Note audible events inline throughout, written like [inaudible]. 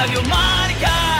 Radio Marca.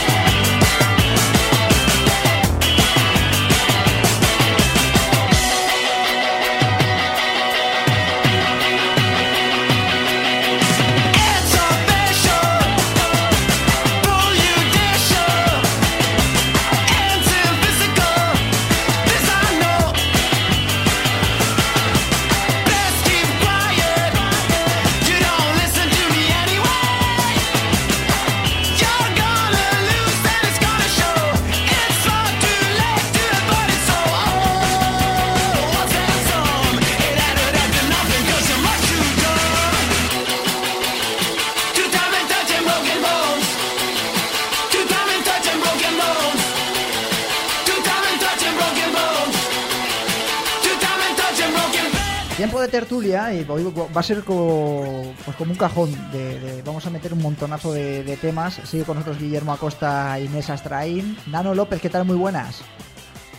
De tertulia y va a ser como, pues como un cajón. De, de- vamos a meter un montonazo de, de temas. Sigue con nosotros Guillermo Acosta, Inés Astraín. Nano López, ¿qué tal? Muy buenas.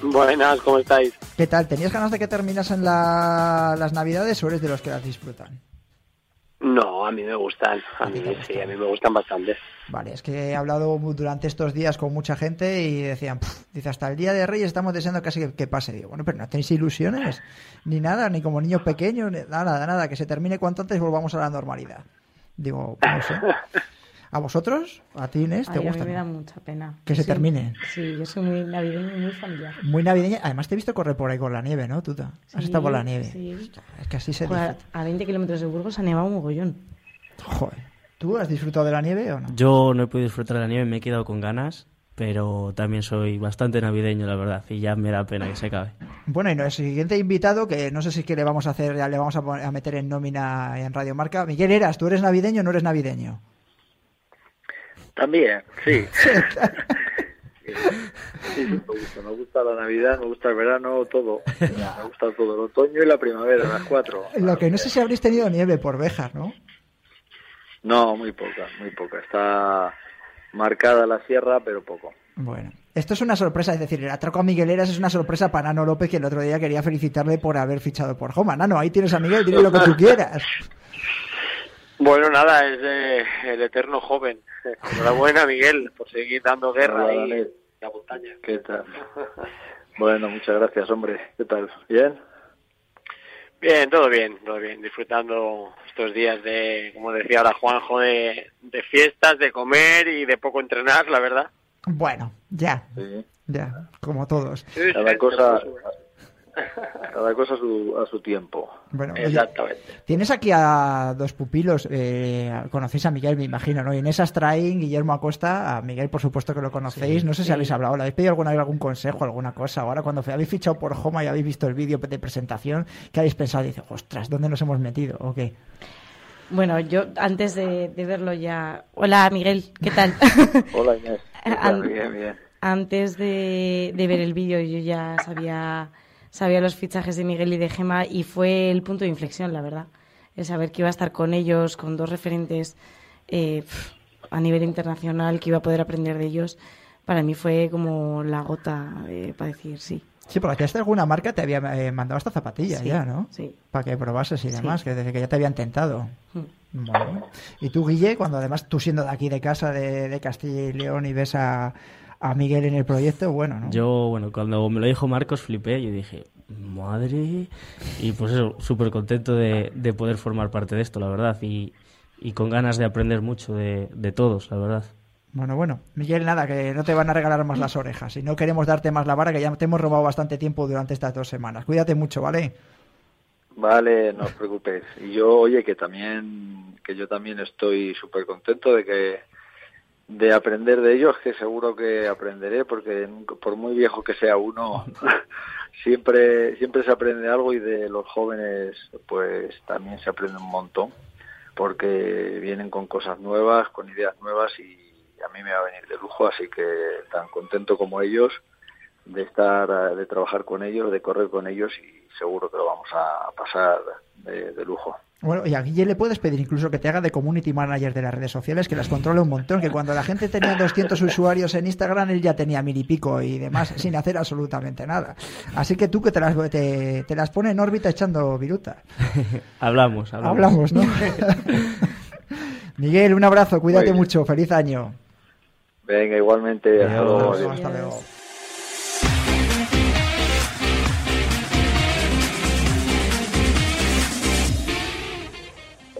Buenas, ¿cómo estáis? ¿Qué tal? ¿Tenías ganas de que terminasen la- las navidades o eres de los que las disfrutan? No, a mí me gustan. A mí sí, a mí me gustan bastante. Vale, es que he hablado durante estos días con mucha gente y decían, dice, hasta el día de Reyes estamos deseando casi que, que pase. Digo, bueno, pero no tenéis ilusiones, ni nada, ni como niños pequeños, ni- nada, nada, nada, que se termine cuanto antes y volvamos a la normalidad. Digo, no sé. [laughs] ¿A vosotros? ¿A ti, Inés? ¿Te Ay, a gusta? mí me da mucha pena. Que se Sí, termine. Sí, yo soy muy navideña y muy familiar. Muy navideña. Además, te he visto correr por ahí con la nieve, ¿no, Tuta? Has Sí, estado por la nieve. sí. Es que así se Joder, a 20 kilómetros de Burgos ha nevado un mogollón. Joder. ¿Tú has disfrutado de la nieve o no? Yo no he podido disfrutar de la nieve, me he quedado con ganas, pero también soy bastante navideño, la verdad, y ya me da pena que se acabe. Bueno, y nuestro siguiente invitado, que no sé si es que le vamos a hacer, ya le vamos a, poner- a meter en nómina en Radio Marca. Miguel Eras, ¿tú eres navideño o no eres navideño? También, sí. [laughs] Sí, sí, me gusta, me gusta la Navidad, me gusta el verano, todo. Me gusta todo, el otoño y la primavera, las cuatro. Lo que no sé si habréis tenido nieve por Bejar, ¿no? No, muy poca, muy poca. Está marcada la sierra, pero poco. Bueno, esto es una sorpresa, es decir, el atraco a Miguel Eras es una sorpresa para Nano López, que el otro día quería felicitarle por haber fichado por Joma. Nano, ahí tienes a Miguel, dile lo que tú [laughs] quieras. Bueno, nada, es eh, el eterno joven. [laughs] Enhorabuena, Miguel, por seguir dando guerra Hola, ahí en la montaña. ¿Qué tal? [laughs] Bueno, muchas gracias, hombre. ¿Qué tal? ¿Bien? Bien, todo bien, todo bien. Disfrutando estos días de, como decía ahora Juanjo, de, de fiestas, de comer y de poco entrenar, la verdad. Bueno, ya, ya, como todos. Cada cosa, cada cosa a su, a su tiempo. Bueno, oye, Exactamente. Tienes aquí a dos pupilos, eh, conocéis a Miguel, me imagino, ¿no? Inés Astraín, Guillermo Acosta, a Miguel por supuesto que lo conocéis, Sí, no sé si sí. habéis hablado, ¿le habéis pedido alguna vez algún consejo, alguna cosa? Ahora cuando habéis fichado por Homa y habéis visto el vídeo de presentación, ¿qué habéis pensado? Dice, ostras, ¿dónde nos hemos metido? ¿O qué? Bueno, yo antes de, de verlo ya... Hola, Miguel, ¿qué tal? [laughs] Hola, Inés. [laughs] Bien, bien. Antes de, de ver el vídeo yo ya sabía, sabía los fichajes de Miguel y de Gema y fue el punto de inflexión, la verdad. El saber que iba a estar con ellos, con dos referentes eh, a nivel internacional, que iba a poder aprender de ellos, para mí fue como la gota eh, para decir sí. Sí, porque hasta alguna marca te había eh, mandado esta zapatilla Sí, ya, ¿no? sí. Para que probases y Sí. demás, que desde que ya te habían tentado. Mm. Bueno. Y tú, Guille, cuando además tú siendo de aquí de casa, de, de Castilla y León, y ves a, a Miguel en el proyecto, bueno, ¿no? Yo, bueno, cuando me lo dijo Marcos flipé, yo dije, madre, y pues eso, súper contento de, de poder formar parte de esto, la verdad, y, y con ganas de aprender mucho de, de todos, la verdad. Bueno, bueno, Miguel, nada, que no te van a regalar más las orejas. Y no queremos darte más la vara, que ya te hemos robado bastante tiempo durante estas dos semanas. Cuídate mucho, ¿vale? Vale, no os preocupéis. Y yo, oye, que también, que yo también estoy súper contento de que de aprender de ellos, que seguro que aprenderé, porque por muy viejo que sea uno, [laughs] siempre, siempre se aprende algo y de los jóvenes, pues también se aprende un montón, porque vienen con cosas nuevas, con ideas nuevas y a mí me va a venir de lujo, así que tan contento como ellos de estar, de trabajar con ellos, de correr con ellos y seguro que lo vamos a pasar de, de lujo. Bueno, y a Guille le puedes pedir incluso que te haga de community manager de las redes sociales, que las controle un montón, que cuando la gente tenía 200 usuarios en Instagram, él ya tenía mil y pico y demás, [laughs] sin hacer absolutamente nada. Así que tú que te las, te, te las pone en órbita echando viruta. [laughs] Hablamos, hablamos. Hablamos, ¿no? [laughs] Miguel, un abrazo, cuídate mucho, feliz año. Venga, igualmente, hasta luego. Hasta luego.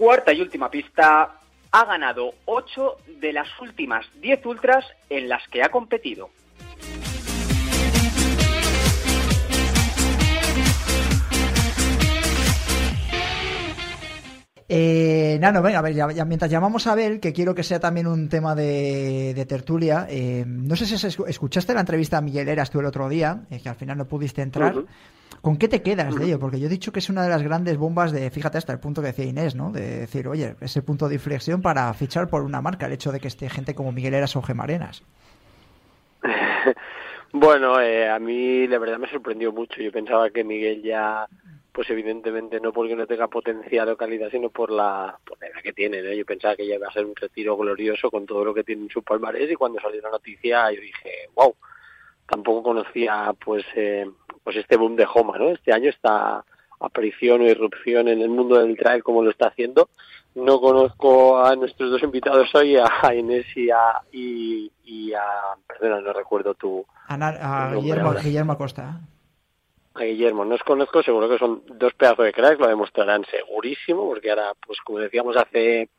Cuarta y última pista, ha ganado 8 de las últimas 10 ultras en las que ha competido. Eh, Nano, venga, a ver, ya, ya mientras llamamos a Abel, que quiero que sea también un tema de, de tertulia, eh, no sé si has escu- escuchaste la entrevista a Miguel Eras tú el otro día, eh, que al final no pudiste entrar. ¿Con qué te quedas de ello? Porque yo he dicho que es una de las grandes bombas de, fíjate, hasta el punto que decía Inés, ¿no? De decir, oye, ese punto de inflexión para fichar por una marca, el hecho de que esté gente como Miguel Eras o Gemarenas. [laughs] Bueno, eh, a mí la verdad me sorprendió mucho. Yo pensaba que Miguel ya, pues evidentemente no porque no tenga potencial o calidad, sino por la, por la edad que tiene. ¿no? Yo pensaba que ya iba a ser un retiro glorioso con todo lo que tiene en su palmarés y cuando salió la noticia yo dije, wow, tampoco conocía pues eh, pues este boom de Homa, ¿no? Este año esta aparición o irrupción en el mundo del trail como lo está haciendo. No conozco a nuestros dos invitados hoy, a Inés y a, y, y a, perdona, no recuerdo tu, A, Guillermo. Guillermo Acosta. a Guillermo. No os conozco, seguro que son dos pedazos de cracks, lo demostrarán segurísimo, porque ahora, pues como decíamos hace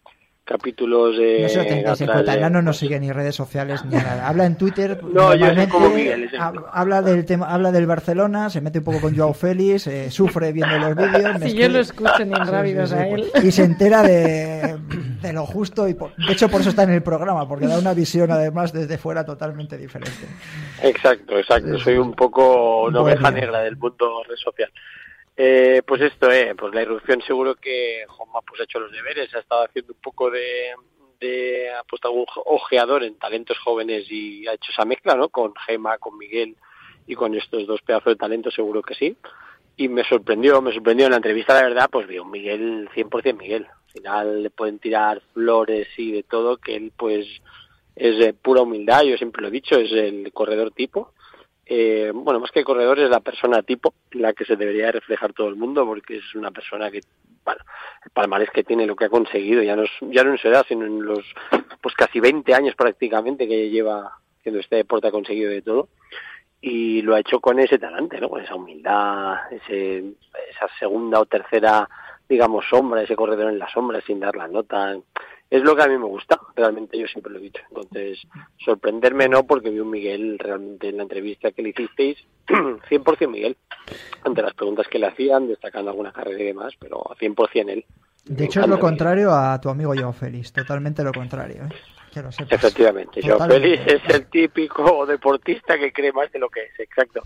capítulos de... No se lo tengáis en cuenta, de- no sigue ni redes sociales ni nada. Habla en Twitter. [laughs] No, yo soy como Miguel, habla del tema, habla del Barcelona, se mete un poco con Joao Félix, eh, sufre viendo los vídeos. [laughs] Si yo lo escucho ni sí, rápidos sí, a él. Y se entera de, de lo justo y por- de hecho por eso está en el programa, porque da una visión además desde fuera totalmente diferente. Exacto, exacto. Soy un poco una oveja negra del mundo red social. Eh, pues esto, eh, pues la irrupción seguro que Juanma pues ha hecho los deberes, ha estado haciendo un poco de, ha puesto algún ojeador en talentos jóvenes y ha hecho esa mezcla, ¿no? Con Gema, con Miguel y con estos dos pedazos de talento seguro que sí. Y me sorprendió, me sorprendió en la entrevista, la verdad, pues vi un Miguel 100% Miguel. Al final le pueden tirar flores y de todo, que él pues es de pura humildad, yo siempre lo he dicho, es el corredor tipo. Eh, bueno, más que corredor es la persona tipo, la que se debería reflejar todo el mundo, porque es una persona que, bueno, el palmarés que tiene, lo que ha conseguido, ya no, ya no en su edad, sino en los pues casi 20 años prácticamente que lleva haciendo este deporte, ha conseguido de todo. Y lo ha hecho con ese talante, ¿no? Con esa humildad, ese, esa segunda o tercera, digamos, sombra, ese corredor en la sombra sin dar la nota es lo que a mí me gusta, realmente yo siempre lo he dicho. Entonces, sorprenderme no, porque vi un Miguel realmente en la entrevista que le hicisteis, [clears throat] 100% Miguel, ante las preguntas que le hacían, destacando alguna carrera y demás, pero 100% él. De hecho es lo contrario a tu amigo Joao Félix, totalmente lo contrario. ¿eh? Que lo sepas. Efectivamente, Joao. Félix es el típico deportista que cree más de lo que es, exacto.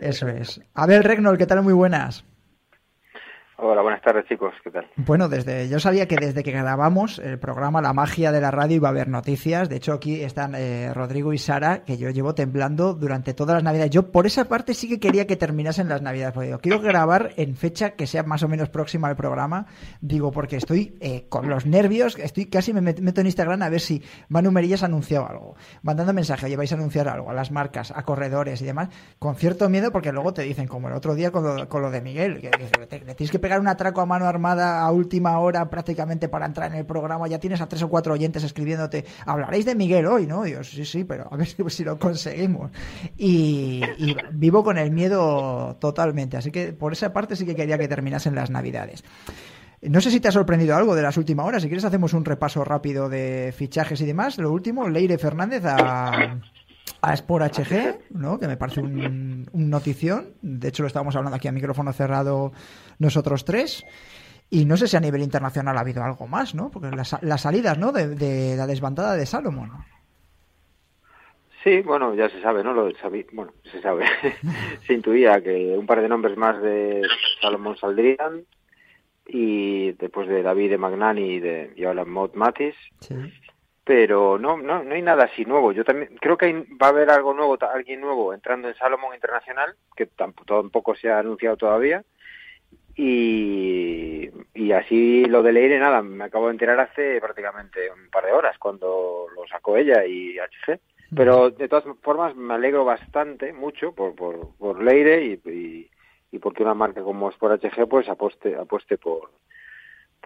Eso es. A ver, Regnol, ¿qué tal? Muy buenas. Hola, buenas tardes chicos, ¿qué tal? Bueno, desde yo sabía que desde que grabamos el programa La magia de la radio iba a haber noticias. De hecho, aquí están eh, Rodrigo y Sara, que yo llevo temblando durante todas las navidades. Yo por esa parte sí que quería que terminasen las navidades, porque digo, quiero grabar en fecha que sea más o menos próxima al programa. Digo, porque estoy eh, con los nervios, estoy casi me met- meto en Instagram a ver si Manu Merillas ha anunciado algo. Mandando mensaje, oye, vais a anunciar algo a las marcas, a corredores y demás, con cierto miedo, porque luego te dicen, como el otro día con lo, con lo de Miguel, que, que te- le tienes que pegar un atraco a mano armada a última hora prácticamente para entrar en el programa, ya tienes a tres o cuatro oyentes escribiéndote, hablaréis de Miguel hoy, ¿no? Yo, sí, sí, pero a ver si, lo conseguimos. Y, y vivo con el miedo totalmente, así que por esa parte sí que quería que terminasen las navidades. No sé si te ha sorprendido algo de las últimas horas. Si quieres, hacemos un repaso rápido de fichajes y demás. Lo último, Leire Fernández a, a Sport HG, ¿no? que me parece un, un notición. De hecho, lo estábamos hablando aquí a micrófono cerrado nosotros tres. Y no sé si a nivel internacional ha habido algo más, ¿no? Porque las, las salidas, ¿no? De, de la desbandada de Salomón. Sí, bueno, ya se sabe, ¿no? Lo sabí, bueno, se sabe. [laughs] se intuía que un par de nombres más de Salomón saldrían y después de David de Magnani y de y ahora Maud Matis, pero no, no, no hay nada así nuevo. Yo también creo que hay- va a haber algo nuevo, alguien nuevo entrando en Salomón Internacional, que tampoco, tampoco se ha anunciado todavía. Y, y así lo de Leire, nada, me acabo de enterar hace prácticamente un par de horas cuando lo sacó ella y HG. Pero de todas formas me alegro bastante, mucho, por, por, por Leire y, y, y porque una marca como Sport HG pues aposte, apueste por,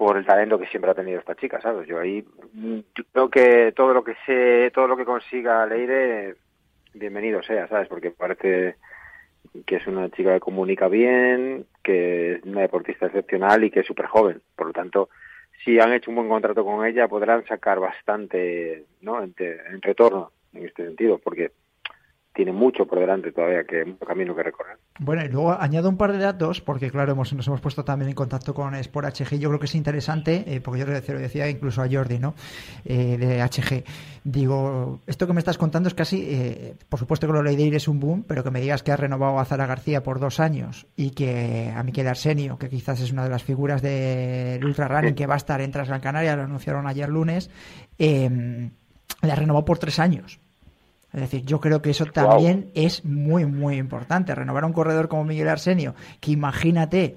por el talento que siempre ha tenido esta chica, ¿sabes? Yo ahí yo creo que todo lo que sé, todo lo que consiga Leire, bienvenido sea, ¿sabes? Porque parece que es una chica que comunica bien, que es una deportista excepcional y que es súper joven. Por lo tanto, si han hecho un buen contrato con ella, podrán sacar bastante, ¿no? En, te- en retorno en este sentido, porque tiene mucho por delante todavía, que mucho camino que recorrer. Bueno, y luego añado un par de datos, porque claro, hemos, nos hemos puesto también en contacto con Sport HG. Yo creo que es interesante, eh, porque yo lo decía incluso a Jordi, ¿no? Eh, de HG. Digo, esto que me estás contando es casi, eh, por supuesto que lo de Leire es un boom, pero que me digas que has renovado a Zara García por dos años y que a Miquel Arsenio, que quizás es una de las figuras del Ultra Running que va a estar en Transgran Canaria, lo anunciaron ayer lunes, eh, le ha renovado por tres años. Es decir, yo creo que eso también es muy, muy importante. Renovar a un corredor como Miguel Arsenio, que imagínate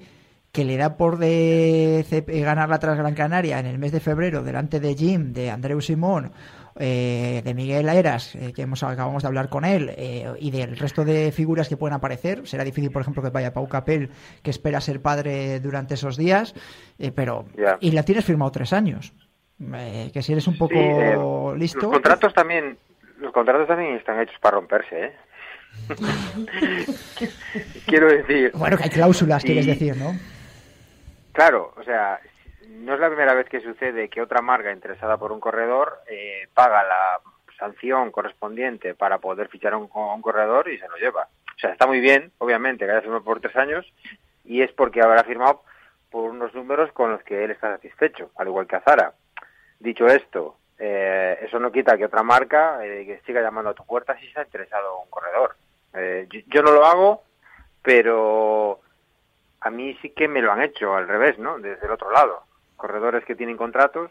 que le da por de CP ganar la Transgran Canaria en el mes de febrero delante de Jim, de Andreu Simón, eh, de Miguel Eras, eh, que hemos, acabamos de hablar con él, eh, y del resto de figuras que pueden aparecer. Será difícil, por ejemplo, que vaya Pau Capel, que espera ser padre durante esos días, eh, pero... Y la tienes firmado tres años. Eh, que si eres un poco Sí, eh, listo... Los contratos también, los contratos también están hechos para romperse, ¿eh? [laughs] Quiero decir. Bueno, que hay cláusulas, quieres decir, ¿no? Claro, o sea, no es la primera vez que sucede que otra marca interesada por un corredor eh, paga la sanción correspondiente para poder fichar a un, a un corredor y se lo lleva. O sea, está muy bien, obviamente, que haya firmado por tres años y es porque habrá firmado por unos números con los que él está satisfecho, al igual que Azara. Dicho esto, eh, eso no quita que otra marca eh, que siga llamando a tu puerta si está interesado en un corredor. Eh, yo, yo no lo hago, pero a mí sí que me lo han hecho al revés, ¿no? Desde el otro lado. Corredores que tienen contratos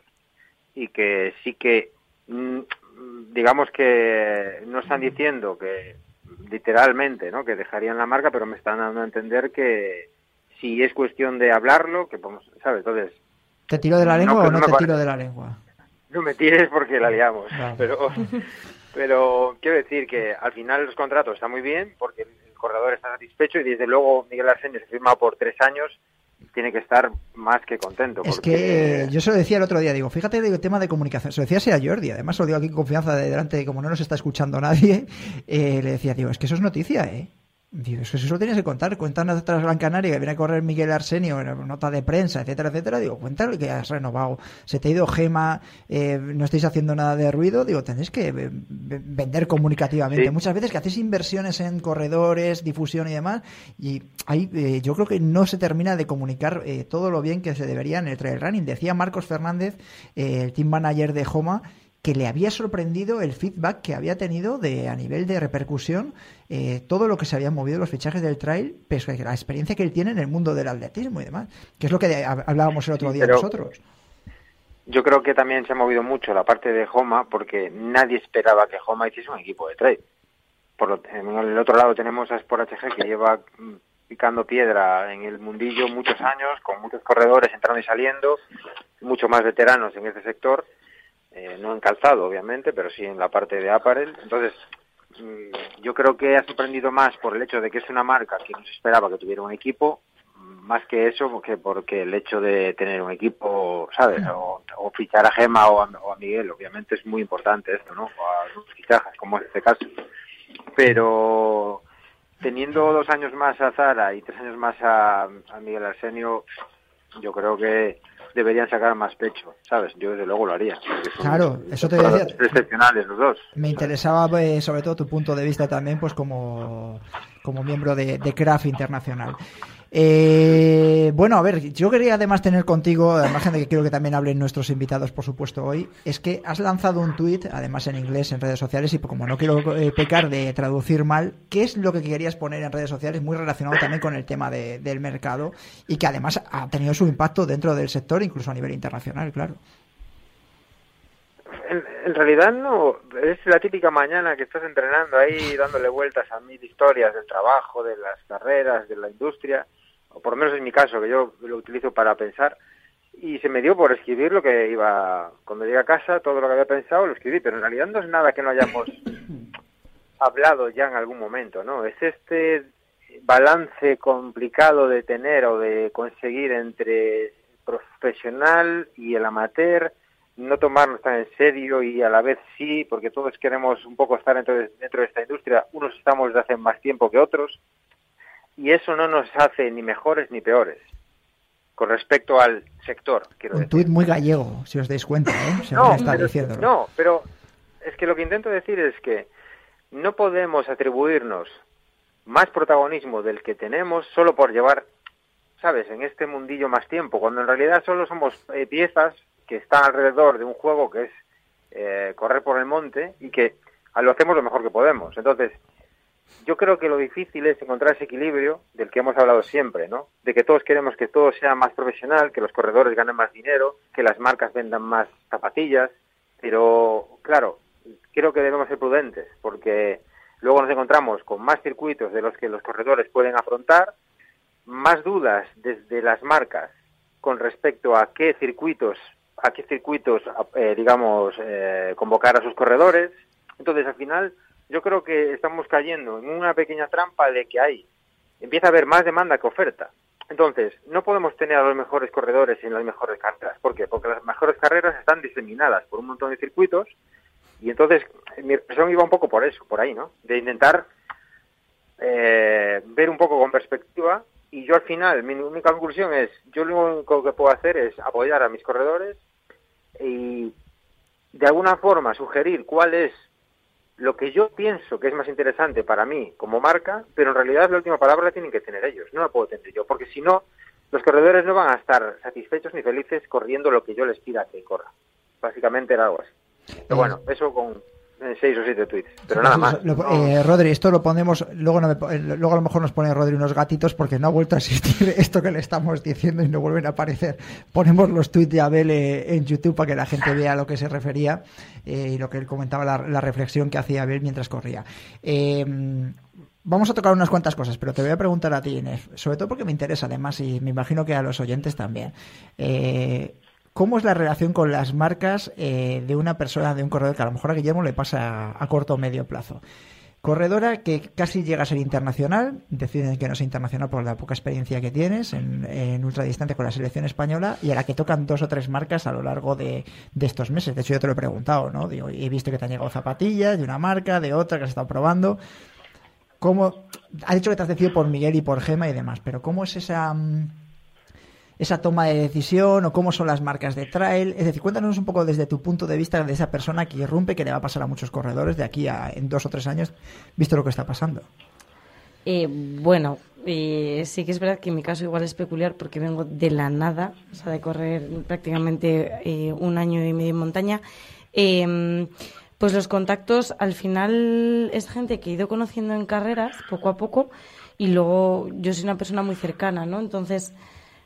y que sí que, mm, digamos que no están diciendo que literalmente, ¿no? Que dejarían la marca, pero me están dando a entender que si es cuestión de hablarlo, que podemos, ¿sabes? Entonces, ¿Te tiro de la lengua o no, te pare- tiro de la lengua? No me tires porque la liamos. Vale. Pero, [laughs] pero quiero decir que al final los contratos están muy bien porque el corredor está satisfecho y desde luego Miguel Arsenio se firma por tres años tiene que estar más que contento. Es porque- que eh, yo se lo decía el otro día, digo, fíjate el tema de comunicación, se lo decía así a Jordi, además se lo digo aquí con confianza de delante, como no nos está escuchando nadie, [laughs] eh, le decía, digo, es que eso es noticia, ¿eh? Digo, es que eso lo tienes que contar, cuentan tras Gran Canaria que viene a correr Miguel Arsenio en nota de prensa, etcétera, etcétera, digo, cuéntale que has renovado, se te ha ido Gema, eh, no estáis haciendo nada de ruido, digo, tenéis que eh, vender comunicativamente. Sí. Muchas veces que hacéis inversiones en corredores, difusión y demás, y ahí eh, yo creo que no se termina de comunicar eh, todo lo bien que se debería en el trail running. Decía Marcos Fernández, el team manager de Homa, que le había sorprendido el feedback que había tenido de a nivel de repercusión eh, todo lo que se habían movido los fichajes del trail, pese a la experiencia que él tiene en el mundo del atletismo y demás, que es lo que hablábamos el otro día nosotros. Yo creo que también se ha movido mucho la parte de Homa porque nadie esperaba que Homa hiciese un equipo de trail. Por en el otro lado tenemos a Sport HG que lleva mm, picando piedra en el mundillo muchos años, con muchos corredores entrando y saliendo, mucho más veteranos en este sector eh, no en calzado obviamente, pero sí en la parte de apparel. Entonces, mm, yo creo que ha sorprendido más por el hecho de que es una marca que no se esperaba que tuviera un equipo, más que eso, porque, porque el hecho de tener un equipo, ¿sabes? O, fichar a Gema o a, Miguel, obviamente es muy importante esto, ¿no? O a los fichajes, como en este caso. Pero teniendo dos años más a Zara y tres años más a, a Miguel Arsenio, yo creo que deberían sacar más pecho, ¿sabes? Yo desde luego lo haría. Claro, eso te decía. Excepcionales los dos. Me interesaba eh, sobre todo tu punto de vista también, pues como, como miembro de, de CRAF Internacional. Eh, bueno, a ver, yo quería además tener contigo, además de que quiero que también hablen nuestros invitados, por supuesto, hoy, es que has lanzado un tuit, además en inglés, en redes sociales, y como no quiero eh, pecar de traducir mal, ¿qué es lo que querías poner en redes sociales? Muy relacionado también con el tema del mercado y que además ha tenido su impacto dentro del sector, incluso a nivel internacional, claro. En, realidad no, es la típica mañana que estás entrenando ahí dándole vueltas a mil historias del trabajo, de las carreras, de la industria o por lo menos en mi caso, que yo lo utilizo para pensar, y se me dio por escribir lo que iba, cuando llegué a casa, todo lo que había pensado lo escribí, pero en realidad no es nada que no hayamos [coughs] hablado ya en algún momento, ¿no? Es este balance complicado de tener o de conseguir entre profesional y el amateur, no tomarnos tan en serio y a la vez sí, porque todos queremos un poco estar dentro de, dentro de esta industria, unos estamos desde hace más tiempo que otros, y eso no nos hace ni mejores ni peores con respecto al sector. Quiero Un tuit muy gallego, si os dais cuenta, ¿eh? [laughs] no, pero, no, pero es que lo que intento decir es que no podemos atribuirnos más protagonismo del que tenemos solo por llevar, sabes, en este mundillo más tiempo, cuando en realidad solo somos eh, piezas que están alrededor de un juego que es eh, correr por el monte y que lo hacemos lo mejor que podemos. Entonces, yo creo que lo difícil es encontrar ese equilibrio del que hemos hablado siempre, ¿no? De que todos queremos que todo sea más profesional, que los corredores ganen más dinero, que las marcas vendan más zapatillas, pero claro, creo que debemos ser prudentes porque luego nos encontramos con más circuitos de los que los corredores pueden afrontar, más dudas desde las marcas con respecto a qué circuitos, a qué circuitos, eh, digamos, eh, convocar a sus corredores. Entonces, al final, yo creo que estamos cayendo en una pequeña trampa de que hay, empieza a haber más demanda que oferta. Entonces, no podemos tener a los mejores corredores en las mejores carreras. ¿Por qué? Porque las mejores carreras están diseminadas por un montón de circuitos y entonces mi impresión iba un poco por eso, por ahí, ¿no? De intentar eh, ver un poco con perspectiva y yo al final, mi única conclusión es, yo lo único que puedo hacer es apoyar a mis corredores y de alguna forma sugerir cuál es lo que yo pienso que es más interesante para mí como marca, pero en realidad la última palabra la tienen que tener ellos, no la puedo tener yo, porque si no, los corredores no van a estar satisfechos ni felices corriendo lo que yo les pida que corra. Básicamente era algo así. Pero bueno, eso con, seis o siete tweets, pero nada más. Eh, Rodri, esto lo ponemos, luego, no eh, luego a lo mejor nos pone Rodri unos gatitos porque no ha vuelto a existir [laughs] esto que le estamos diciendo y no vuelven a aparecer. Ponemos los tweets de Abel eh, en YouTube para que la gente vea a lo que se refería y lo que él comentaba, la, reflexión que hacía Abel mientras corría. Vamos a tocar unas cuantas cosas, pero te voy a preguntar a ti, Inés, sobre todo porque me interesa además y me imagino que a los oyentes también. Eh, ¿Cómo es la relación con las marcas eh, de una persona, de un corredor que a lo mejor a Guillermo le pasa a, corto o medio plazo? Corredora que casi llega a ser internacional, deciden que no es internacional por la poca experiencia que tienes en, en ultradistante con la selección española y a la que tocan dos o tres marcas a lo largo de, estos meses. De hecho, yo te lo he preguntado, ¿no? Digo, he visto que te han llegado zapatillas de una marca, de otra que has estado probando. ¿Cómo? Ha dicho que te has decidido por Miguel y por Gema y demás, pero ¿cómo es esa mm, esa toma de decisión o cómo son las marcas de trail. Es decir, cuéntanos un poco desde tu punto de vista de esa persona que irrumpe, que le va a pasar a muchos corredores de aquí a en dos o tres años, visto lo que está pasando. Eh, bueno, eh, sí que es verdad que en mi caso igual es peculiar porque vengo de la nada, o sea, de correr prácticamente eh, un año y medio en montaña. Em, pues los contactos al final es gente que he ido conociendo en carreras poco a poco y luego yo soy una persona muy cercana, ¿no? Entonces,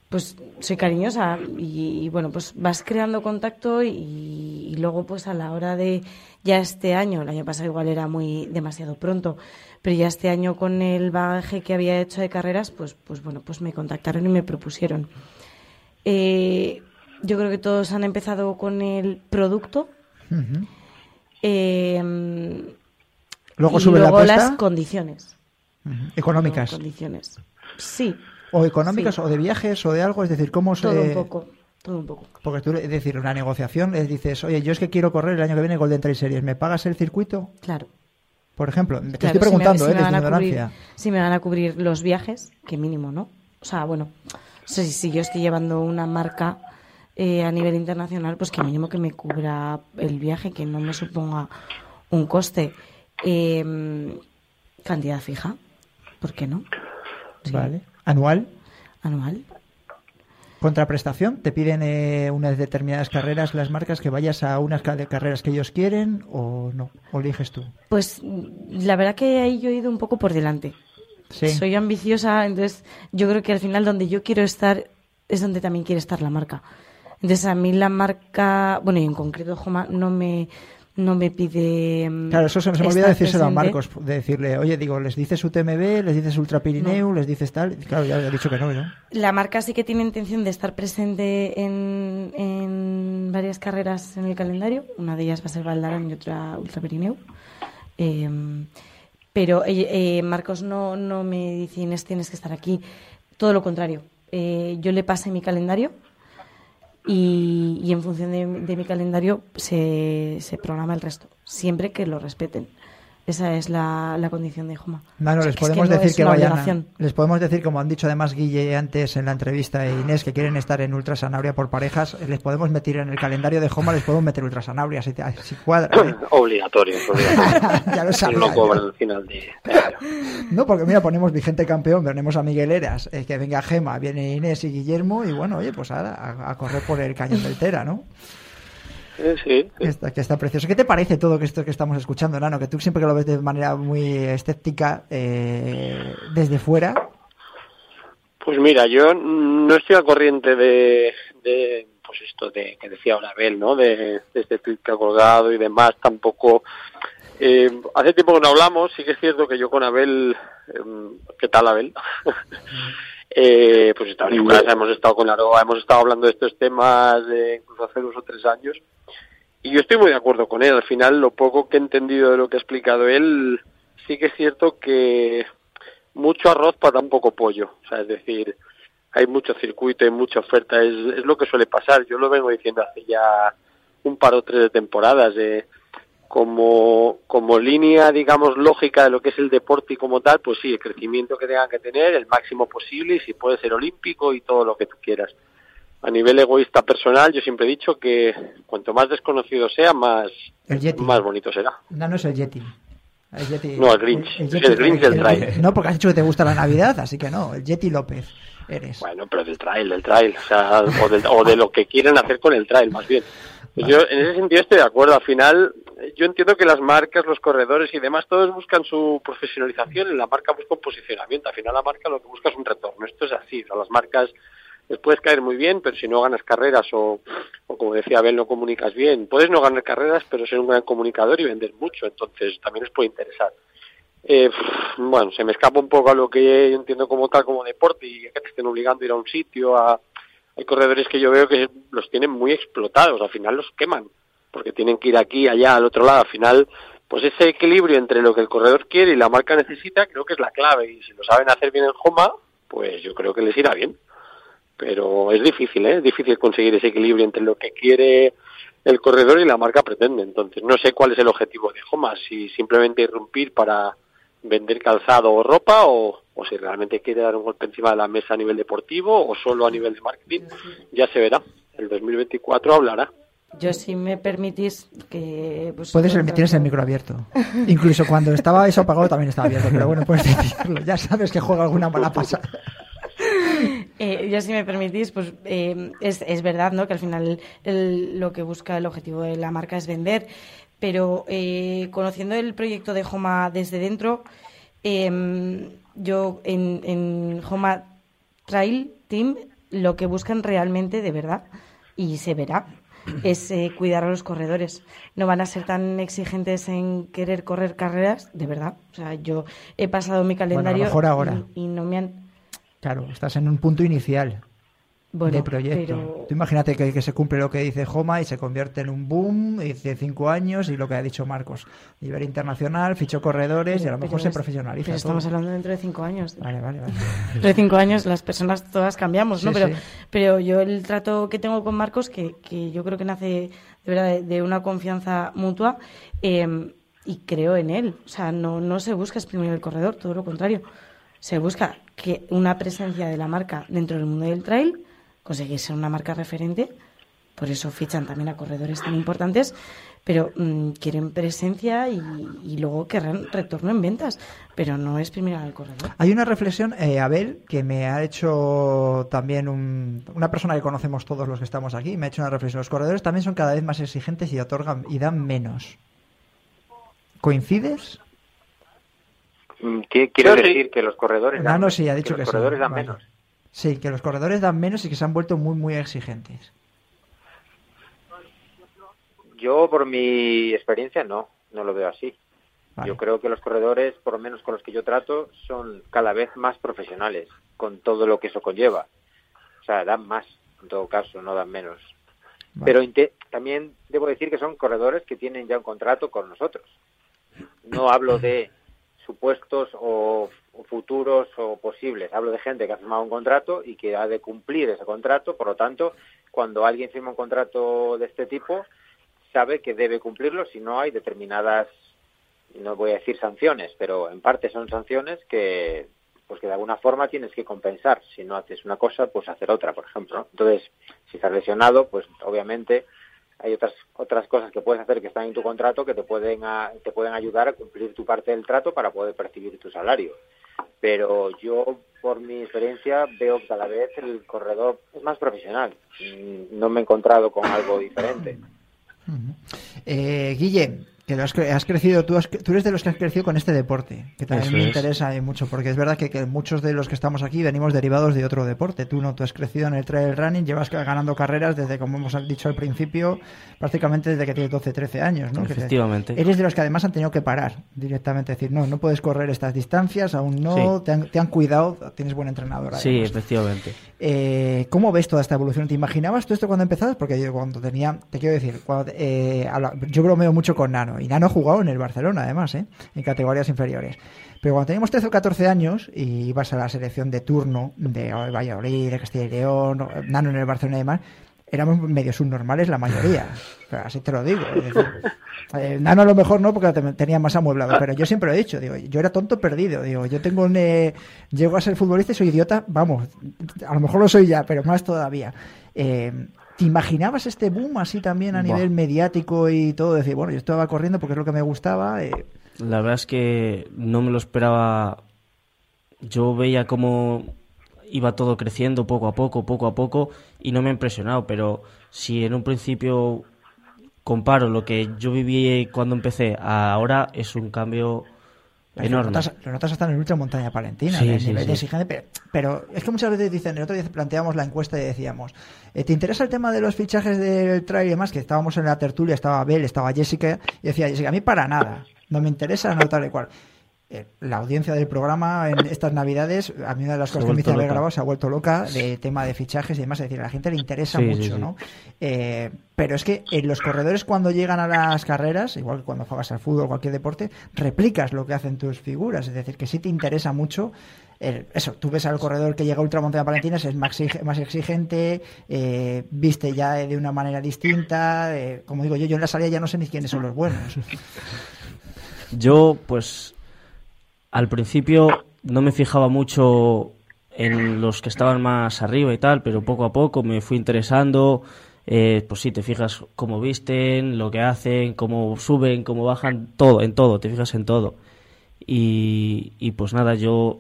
pues soy cariñosa y, bueno, pues vas creando contacto y, y, luego pues a la hora de ya este año, el año pasado igual era muy demasiado pronto, pero ya este año con el bagaje que había hecho de carreras, pues, pues bueno, pues me contactaron y me propusieron. Eh, yo creo que todos han empezado con el producto. eh, luego y sube luego la las condiciones. Económicas. Condiciones. Sí. O económicas, Sí. o de viajes, o de algo. Es decir, ¿cómo se.? Todo un poco. Todo un poco. Porque tú, es decir, una negociación, es dices, oye, yo es que quiero correr el año que viene Golden Trail Series, ¿me pagas el circuito? Claro. Por ejemplo, te Claro, estoy preguntando, si me, ¿eh? me van desde a cubrir, ignorancia. si me van a cubrir los viajes, que mínimo, ¿no? O sea, bueno, si, si yo estoy llevando una marca eh, a nivel internacional, pues que mínimo que me cubra el viaje, que no me suponga un coste. Eh, cantidad fija, ¿por qué no? Vale. ¿Anual? Anual. ¿Contraprestación? ¿Te piden eh, unas determinadas carreras las marcas que vayas a unas carreras que ellos quieren o no? ¿O eliges tú? Pues la verdad que ahí yo he ido un poco por delante. Sí. Soy ambiciosa, entonces yo creo que al final donde yo quiero estar es donde también quiere estar la marca. Entonces a mí la marca, bueno, y en concreto Joma no me no me pide mm, Claro, eso se me, se me estar olvida decírselo a. Marcos, de decirle, oye, digo, les dices UTMB, les dices Ultra Pirineu, les dices tal. Claro, ya he dicho que no, ¿no? La marca sí que tiene intención de estar presente en, en varias carreras en el calendario. Una de ellas va a ser Valdarán y otra Ultra Pirineu. Eh, pero eh, Marcos no, no me dice, Inés, tienes que estar aquí. Todo lo contrario. Eh, yo le pasé mi calendario y, y en función de, de mi calendario se, se programa el resto. Siempre que lo respeten. Esa es la, la condición de Joma. No, no, O sea, les podemos que no decir es que vayan. obligación. les podemos decir, como han dicho además Guille antes en la entrevista e Inés, que quieren estar en Ultra Sanabria por parejas. Les podemos meter en el calendario de Homa, les podemos meter Ultra Sanabria si, te- si cuadra. ¿eh? [laughs] Obligatorio, es obligatorio. [laughs] Ya lo sabía No yo. cobran al final de... No, porque mira, ponemos vigente campeón, ponemos a Miguel Eras, eh, que venga Gema, viene Inés y Guillermo, y bueno, oye, pues ahora a, a correr por el cañón del Tera, ¿no? Sí, Que está, que está precioso. ¿Qué te parece todo esto que estamos escuchando, Nano? Que tú siempre que lo ves de manera muy escéptica eh, desde fuera. Pues mira, yo no estoy al corriente de, de pues esto de que decía ahora Abel, ¿no? De, de este tweet que ha colgado y demás, tampoco. Eh, hace tiempo que no hablamos, sí que es cierto que yo con Abel, em, ¿qué tal Abel? [laughs] eh, pues estaba en casa, hemos estado con Aroa, hemos estado hablando de estos temas de incluso hace dos o tres años y yo estoy muy de acuerdo con él. Al final, lo poco que he entendido de lo que ha explicado él, sí que es cierto que mucho arroz para tan poco pollo. O sea, es decir, hay mucho circuito, hay mucha oferta, es, es lo que suele pasar. Yo lo vengo diciendo hace ya un par o tres de temporadas. De, como, como línea, digamos, lógica de lo que es el deporte y como tal, pues sí, el crecimiento que tengan que tener, el máximo posible y si puede ser olímpico y todo lo que tú quieras. A nivel egoísta personal, yo siempre he dicho que cuanto más desconocido sea, más, El más bonito será. Nano es el Yeti. El Yeti. No, el Grinch. El, Sí, el Grinch del trail. [laughs] No, porque has dicho que te gusta la Navidad, así que no. El Yeti López eres. Bueno, pero del trail, del trail, o sea, o, del- o de lo que quieren hacer con el trail, más bien. [laughs] Pues yo en ese sentido estoy de acuerdo. Al final, yo entiendo que las marcas, los corredores y demás, todos buscan su profesionalización y la marca busca un posicionamiento. Al final, la marca lo que busca es un retorno. Esto es así. O sea, las marcas les puedes caer muy bien, pero si no ganas carreras o, o como decía Abel, no comunicas bien. Puedes no ganar carreras, pero ser un gran comunicador y vender mucho. Entonces, también les puede interesar. Eh, bueno, se me escapa un poco a lo que yo entiendo como tal, como deporte, y que te estén obligando a ir a un sitio. A... Hay corredores que yo veo que los tienen muy explotados, al final los queman, porque tienen que ir aquí, allá, al otro lado. Al final, pues ese equilibrio entre lo que el corredor quiere y la marca necesita, creo que es la clave. Y si lo saben hacer bien en Joma, pues yo creo que les irá bien. Pero es difícil, ¿eh? Es difícil conseguir ese equilibrio entre lo que quiere el corredor y la marca pretende. Entonces, no sé cuál es el objetivo de Joma, si simplemente irrumpir para vender calzado o ropa o, o si realmente quiere dar un golpe encima de la mesa a nivel deportivo o solo a nivel de marketing, ya se verá. El 2024 hablará. Yo, si me permitís, que... Pues, Puedes tienes el micro abierto. [laughs] Incluso cuando estaba eso apagado también estaba abierto, pero bueno, puedes decirlo. Ya sabes que juega alguna mala pasada. [laughs] Eh, yo, si me permitís, pues eh, es, es, verdad ¿no? que al final el, lo que busca el objetivo de la marca es vender, pero eh, conociendo el proyecto de Homa desde dentro, em, yo en, en Homa Trail Team lo que buscan realmente de verdad, y se verá, es eh, cuidar a los corredores. No van a ser tan exigentes en querer correr carreras, de verdad. O sea, yo he pasado mi calendario mejor ahora. Y, y no me han... Claro, estás en un punto inicial Bueno, de proyecto. pero- Tú imagínate que, que se cumple lo que dice Joma y se convierte en un boom y de cinco años y lo que ha dicho Marcos. Nivel internacional, fichó corredores y a lo Pero mejor se es- profesionaliza. Pero todo. estamos hablando dentro de cinco años. Vale, vale, vale. Dentro de cinco años las personas todas cambiamos, ¿no? Sí, pero, sí. pero yo el trato que tengo con Marcos, que, que yo creo que nace de verdad de, de una confianza mutua, eh, y creo en él. O sea, no, no se busca exprimir el corredor, todo lo contrario. Se busca que una presencia de la marca dentro del mundo del trail, conseguir ser una marca referente, por eso fichan también a corredores tan importantes, pero mm, quieren presencia y, y luego querrán retorno en ventas, pero no exprimir al corredor. Hay una reflexión, eh, Abel, que me ha hecho también un- una persona que conocemos todos los que estamos aquí, me ha hecho una reflexión. Los corredores también son cada vez más exigentes y otorgan y dan menos. ¿Coincides? Mm, ¿Qué quiero sí. decir? Que los corredores dan, Nano sí ha dicho que, los sí. corredores dan Vale. menos. Sí, que los corredores dan menos y que se han vuelto muy, muy exigentes. Yo, por mi experiencia, no, no lo veo así. Vale. Yo creo que los corredores, por lo menos con los que yo trato, son cada vez más profesionales, con todo lo que eso conlleva. O sea, dan más, en todo caso, no dan menos. Pero también debo decir que son corredores que tienen ya un contrato con nosotros. No hablo de supuestos o futuros o posibles. Hablo de gente que ha firmado un contrato y que ha de cumplir ese contrato. Por lo tanto, cuando alguien firma un contrato de este tipo, sabe que debe cumplirlo si no hay determinadas, no voy a decir sanciones, pero en parte son sanciones que pues que de alguna forma tienes que compensar. Si no haces una cosa, pues hacer otra, por ejemplo. Entonces, si estás lesionado, pues obviamente hay otras otras cosas que puedes hacer que están en tu contrato que te pueden te pueden ayudar a cumplir tu parte del trato para poder percibir tu salario. Pero yo, por mi experiencia, veo que cada vez el corredor es más profesional. Mm, No me he encontrado con algo diferente. Eh, Guille, que has, cre- has crecido, tú, has- tú eres de los que has crecido con este deporte, que también Eso me es. interesa mucho, porque es verdad que, que muchos de los que estamos aquí venimos derivados de otro deporte. Tú no, tú has crecido en el trail running, llevas ganando carreras desde, como hemos dicho al principio, prácticamente desde que tienes 12, 13 años, ¿no? Te- Efectivamente. eres de los que además han tenido que parar directamente, decir, no, no puedes correr estas distancias, aún no, Sí. te, han, te han cuidado, tienes buen entrenador. Sí, además. efectivamente. Eh, ¿Cómo ves toda esta evolución? ¿Te imaginabas tú esto cuando empezabas? Porque yo cuando tenía, te quiero decir, cuando, eh, yo bromeo mucho con Nano, y Nano ha jugado en el Barcelona además, ¿eh? en categorías inferiores. Pero cuando teníamos 13 o 14 años y ibas a la selección de turno de Valladolid, de Castilla y León, Nano en el Barcelona y demás, éramos medio subnormales la mayoría. [laughs] Pero así te lo digo. decir, eh, Nano a lo mejor no, porque te- tenía más amueblado, pero yo siempre lo he dicho, digo, yo era tonto perdido, digo, yo tengo un, eh, llego a ser futbolista y soy idiota, vamos, a lo mejor lo soy ya, pero más todavía. Eh, ¿Te imaginabas este boom así también a Buah. nivel mediático y todo? Decir, bueno, yo estaba corriendo porque es lo que me gustaba. eh, La verdad es que no me lo esperaba. Yo veía cómo iba todo creciendo poco a poco, poco a poco, y no me ha impresionado. Pero si en un principio comparo lo que yo viví cuando empecé a ahora, es un cambio Lo enorme. notas, lo notas hasta en el Ultra Montaña Palentina, Sí, el sí, nivel sí. de exigencia, pero, pero es que muchas veces dicen, el otro día planteamos la encuesta y decíamos, eh, ¿te interesa el tema de los fichajes del trail y demás? Que estábamos en la tertulia, estaba Abel, estaba Jessica, y decía Jessica, a mí para nada, no me interesa, no tal y cual. Eh, la audiencia del programa en estas navidades, a mí una de las cosas que me dice haber grabado se ha vuelto loca de tema de fichajes y demás. Es decir, a la gente le interesa Sí, mucho, sí. ¿no? Eh, pero es que en los corredores cuando llegan a las carreras, igual que cuando juegas al fútbol o cualquier deporte, replicas lo que hacen tus figuras. Es decir, que sí te interesa mucho. el- eso, tú ves al corredor que llega a Ultramontaña es más exigente, eh, viste ya de una manera distinta. eh, como digo yo, yo en la salida ya no sé ni quiénes son los buenos. Yo, pues, al principio no me fijaba mucho en los que estaban más arriba y tal, pero poco a poco me fui interesando. Eh, pues sí, te fijas cómo visten, lo que hacen, cómo suben, cómo bajan, todo, en todo, te fijas en todo. Y, y pues nada, yo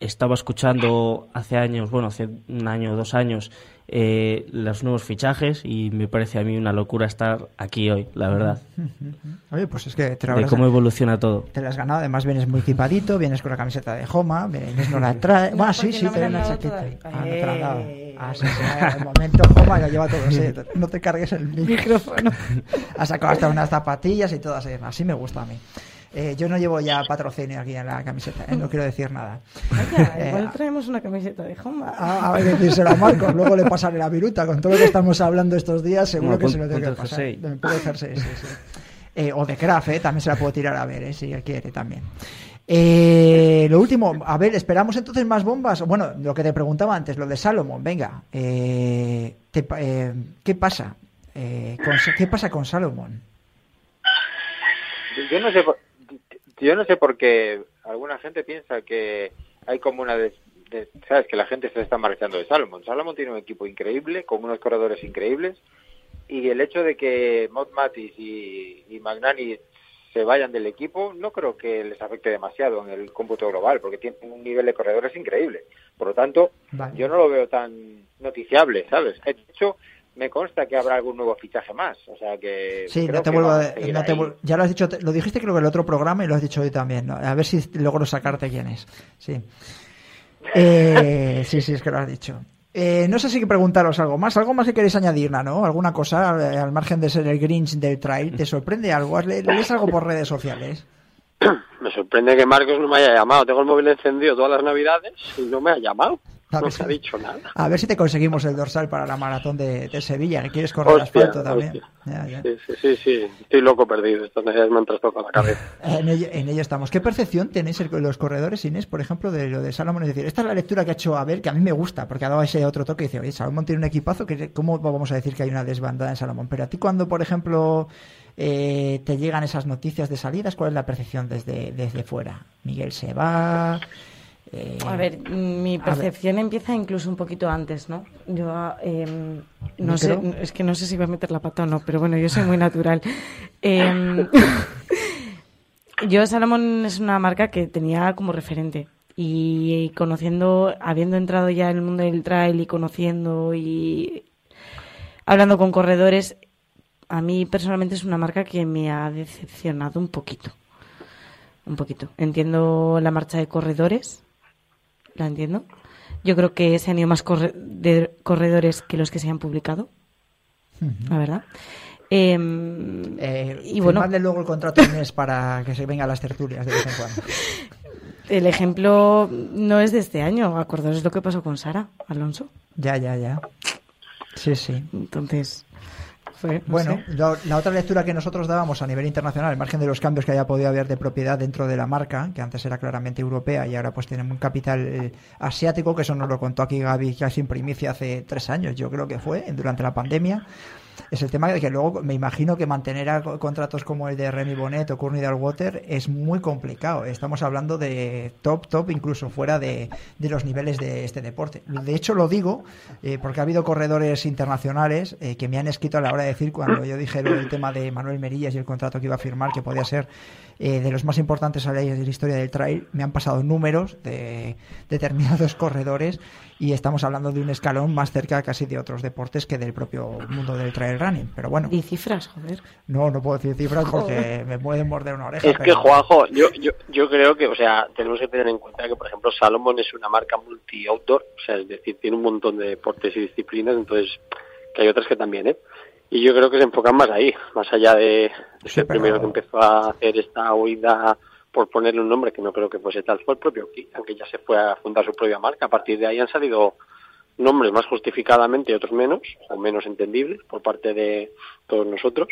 estaba escuchando hace años, bueno, hace un año o dos años, eh, los nuevos fichajes y me parece a mí una locura estar aquí hoy, la verdad. [laughs] Oye, pues es que te de cómo evoluciona todo. Te lo has ganado, además vienes muy equipadito, vienes con la camiseta de Joma, vienes no la [laughs] trae. bueno, sí, sí, te una chaqueta. Ah, no te la han dado. Ah, sí, sí, el momento Joma lo lleva todo, sí. No te cargues el [laughs] micrófono. has sacado hasta unas zapatillas y todas, así me gusta a mí. Eh, yo no llevo ya patrocinio aquí en la camiseta, ¿eh? no quiero decir nada. Oye, igual eh, traemos una camiseta de a ver, decírselo a Marcos, luego le pasaré la viruta. Con todo lo que estamos hablando estos días, seguro que se lo tengo que pasar. Puede sí, sí. o de Craft, también se la puedo tirar a ver, si él quiere también. lo último, a ver, esperamos entonces más bombas. Bueno, lo que te preguntaba antes, lo de Salomón, venga, ¿qué pasa? ¿Qué pasa con Salomón? Yo no sé, yo no sé por qué alguna gente piensa que hay como una de, sabes que la gente se está marchando de Salomon. Salomon tiene un equipo increíble con unos corredores increíbles y el hecho de que Mott Matis y, Magnani se vayan del equipo no creo que les afecte demasiado en el cómputo global porque tienen un nivel de corredores increíble. Por lo tanto, yo no lo veo tan noticiable, ¿sabes? De hecho, me consta que habrá algún nuevo fichaje más. O sea que. Sí, no te vuelvo a, Ya lo has dicho, lo dijiste creo que el otro programa y lo has dicho hoy también. A ver si logro sacarte quién es. Sí. [laughs] Eh, sí, sí, es que lo has dicho. Eh, no sé si que preguntaros algo más. ¿Algo más que queréis añadir, no? ¿Alguna cosa al margen de ser el Grinch del trail? ¿Te sorprende algo? ¿Lees algo por redes sociales? [coughs] Me sorprende que Marcos no me haya llamado. Tengo el móvil encendido todas las navidades y no me ha llamado. No se ha dicho nada. A ver si te conseguimos el dorsal para la maratón de, Sevilla. ¿Quieres correr asfalto también? Sí, sí, sí, Estoy loco perdido. Estas necesidades me han trastocado la cabeza. [laughs] en, ello, estamos. ¿Qué percepción tenéis los corredores, Inés, por ejemplo, de lo de Salomón? Es decir, esta es la lectura que ha hecho Abel, que a mí me gusta, porque ha dado ese otro toque. Y dice, oye, Salomón tiene un equipazo. que ¿Cómo vamos a decir que hay una desbandada en Salomón? Pero a ti, cuando, por ejemplo, eh, te llegan esas noticias de salidas, ¿cuál es la percepción desde, desde fuera? Miguel se va. Eh, a ver, mi percepción empieza incluso un poquito antes, ¿no? Yo em, no sé, es que no sé si va a meter la pata o no, pero bueno, yo soy muy natural. [laughs] Em, [laughs] yo Salomón es una marca que tenía como referente y conociendo, habiendo entrado ya en el mundo del trail y conociendo y hablando con corredores, a mí personalmente es una marca que me ha decepcionado un poquito. Un poquito. Entiendo la marcha de corredores, la entiendo. Yo creo que se han ido más de corredores que los que se han publicado, la verdad. Em, eh, y bueno, luego el contrato Inés para que se venga a las tertulias de vez en cuando. [laughs] El ejemplo no es de este año, acordaos es lo que pasó con Sara Alonso. Ya, ya, ya. Sí, sí. Entonces, bueno, la, otra lectura que nosotros dábamos a nivel internacional, al margen de los cambios que haya podido haber de propiedad dentro de la marca, que antes era claramente europea y ahora pues tiene un capital eh, asiático, que eso nos lo contó aquí Gaby casi en primicia hace tres años, yo creo que fue, durante la pandemia es el tema de que luego me imagino que mantener contratos como el de Remy Bonnet o Courtney Water es muy complicado. Estamos hablando de top, top, incluso fuera de, los niveles de este deporte. De hecho, lo digo eh, porque ha habido corredores internacionales eh, que me han escrito a la hora de decir cuando yo dije el tema de Manuel Merillas y el contrato que iba a firmar, que podía ser eh, de los más importantes a la historia del trail, me han pasado números de determinados [laughs] corredores y estamos hablando de un escalón más cerca casi de otros deportes que del propio mundo del trail running. Pero bueno. ¿Y cifras, joder? No, no puedo decir cifras porque me pueden morder una oreja. Es que, Juanjo, yo, yo, yo creo que, o sea, tenemos que tener en cuenta que, por ejemplo, Salomon es una marca multi-outdoor, o sea, es decir, tiene un montón de deportes y disciplinas, entonces, que hay otras que también, ¿eh? Y yo creo que se enfocan más ahí, más allá de, el primero que empezó a hacer esta huida por ponerle un nombre que no creo que fuese tal, fue el propio aunque ya se fue a fundar su propia marca. A partir de ahí han salido nombres más justificadamente y otros menos, o menos entendibles por parte de todos nosotros.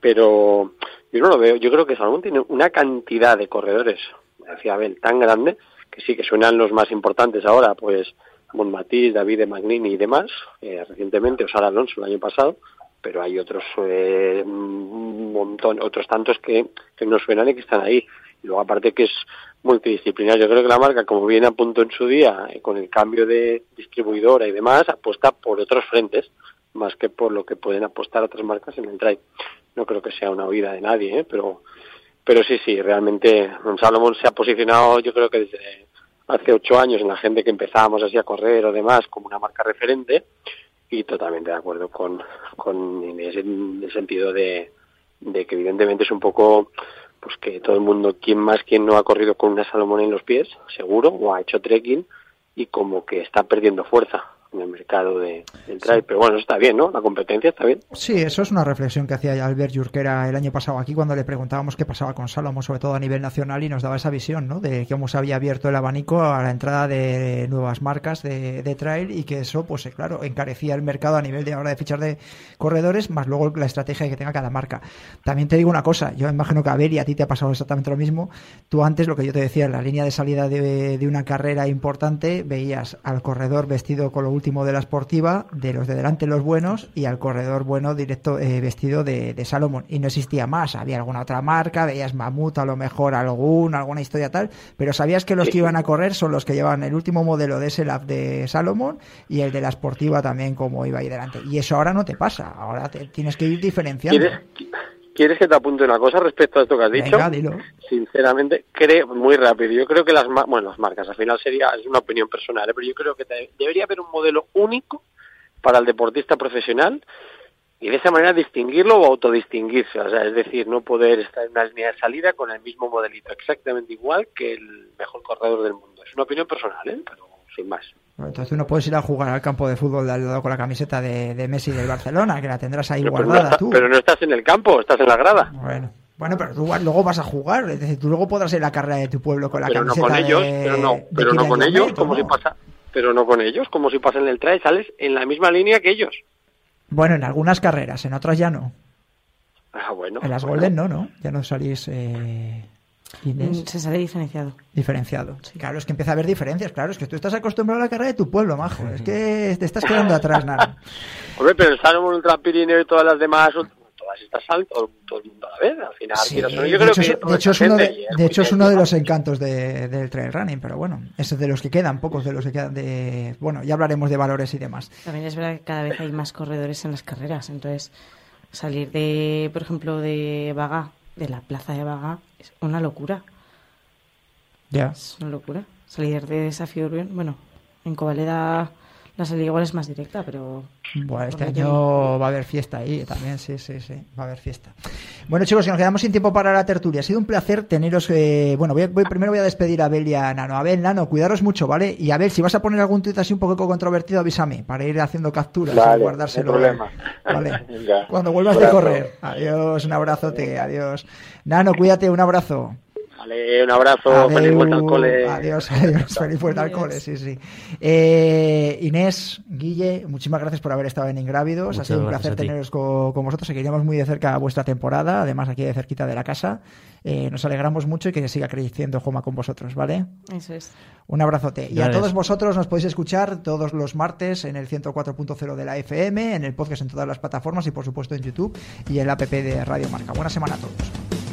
Pero yo no lo veo. Yo creo que Salomón tiene una cantidad de corredores, decía Abel, tan grande, que sí que suenan los más importantes ahora, pues Matisse, David Magnini y demás, eh, recientemente, o Sara Alonso el año pasado, pero hay otros eh, un montón, otros tantos que, que no suenan y que están ahí. Y luego aparte que es multidisciplinar. Yo creo que la marca, como viene a punto en su día, eh, con el cambio de distribuidora y demás, apuesta por otros frentes, más que por lo que pueden apostar otras marcas en el drive. No creo que sea una huida de nadie, ¿eh? pero pero sí, sí, realmente Salomón se ha posicionado, yo creo que desde hace ocho años en la gente que empezábamos así a correr o demás como una marca referente y totalmente de acuerdo con, con Inés en el sentido de, de que evidentemente es un poco pues que todo el mundo, quien más, quien no ha corrido con una Salomón en los pies, seguro, o ha hecho trekking, y como que está perdiendo fuerza en el mercado de, del trail. Pero bueno, está bien, ¿no? La competencia está bien. Sí, eso es una reflexión que hacía Albert Jurquera el año pasado aquí cuando le preguntábamos qué pasaba con Salomón, sobre todo a nivel nacional, y nos daba esa visión, ¿no? De cómo se había abierto el abanico a la entrada de nuevas marcas de, de trail y que eso, pues eh, claro, encarecía el mercado a nivel de ahora de fichar de corredores, más luego la estrategia que tenga cada marca. También te digo una cosa, yo imagino que a ver y a ti te ha pasado exactamente lo mismo. Tú antes, lo que yo te decía, en la línea de salida de, de una carrera importante, veías al corredor vestido con lo último de la esportiva, de los de delante los buenos y al corredor bueno directo eh, vestido de, de Salomón. Y no existía más, había alguna otra marca, veías Mamut a lo mejor algún, alguna historia tal, pero sabías que los que iban a correr son los que llevan el último modelo de ese lab de Salomón y el de la esportiva también como iba ahí delante. Y eso ahora no te pasa, ahora te, tienes que ir diferenciando. ¿Quieres, ¿Quieres que te apunte una cosa respecto a esto que has dicho? Venga, dilo. Sinceramente, creo, muy rápido, yo creo que las, bueno, las marcas, al final sería, es una opinión personal, ¿eh? pero yo creo que te- debería haber un modelo único para el deportista profesional y de esa manera distinguirlo o autodistinguirse, o sea, es decir, no poder estar en una línea de salida con el mismo modelito, exactamente igual que el mejor corredor del mundo. Es una opinión personal, ¿eh? pero sin más. Entonces tú no puedes ir a jugar al campo de fútbol de al lado con la camiseta de, de Messi del Barcelona, que la tendrás ahí Pero, pero no guardada estás- tú. pero no estás en el campo, estás en la grada. Bueno, bueno, pero tú luego vas a jugar, es decir, tú luego podrás ir a la carrera de tu pueblo con la pero no camiseta con ellos, de, pero no, pero no con ellos, ¿o como no? si pasa, pero no con ellos, como si pasa en el trail, sales en la misma línea que ellos. Bueno, en algunas carreras, en otras ya no. Ah, bueno. En las bueno. Golden no, ¿no? Ya no salís eh, Inés, Mm, Se sale diferenciado. diferenciado. Claro, es que empieza a haber diferencias, claro, es que tú estás acostumbrado a la carrera de tu pueblo, majo. Es que [laughs] te estás quedando atrás, Nano. Hombre, pero el Salomon Ultra Pirineo y todas las demás, todas estas salen todo, todo el mundo a la vez. Al final, Sí, de yo creo hecho, que es- toda de hecho esta es uno de, gente, y es de hecho muy es uno de bien. los encantos de- del trail running, pero bueno, es de los que quedan, pocos de los que quedan de... Bueno, ya hablaremos de valores y demás. También es verdad que cada vez hay más corredores en las carreras, entonces salir de, por ejemplo, de Vaga, de la plaza de Vaga, es una locura. Ya. Es una locura. Salir de Desafío Urbano, bueno, en Covaleda la salida igual es más directa, pero... Bueno, este año va a haber fiesta ahí también, sí, sí, sí, va a haber fiesta. Bueno, chicos, que nos quedamos sin tiempo para la tertulia. Ha sido un placer teneros. eh, bueno, voy, a- voy- primero voy a despedir a Abel y a Nano. Abel, Nano, cuidaros mucho, ¿vale? Y Abel, si vas a poner algún tuit así un poco controvertido, avísame para ir haciendo capturas Vale, y no hay guardárselo. problema. Vale. [laughs] Venga, Cuando vuelvas de correr. Adiós, un abrazote, adiós. Nano, cuídate, un abrazo. Vale, un abrazo, feliz vuelta al cole. Adiós, adiós, feliz vuelta al cole, sí, sí. Eh, Inés, Guille, muchísimas gracias por haber estado en Ingrávidos. Muchas ha sido un placer teneros co- con, vosotros. Seguiremos muy de cerca vuestra temporada, además aquí de cerquita de la casa. Eh, nos alegramos mucho y que siga creciendo Joma con vosotros, ¿vale? Eso es. Un abrazote. Y a todos vosotros nos podéis escuchar todos los martes en el 104.0 de la FM, en el podcast en todas las plataformas y por supuesto en YouTube y en la app de Radio Marca. Buena semana a todos.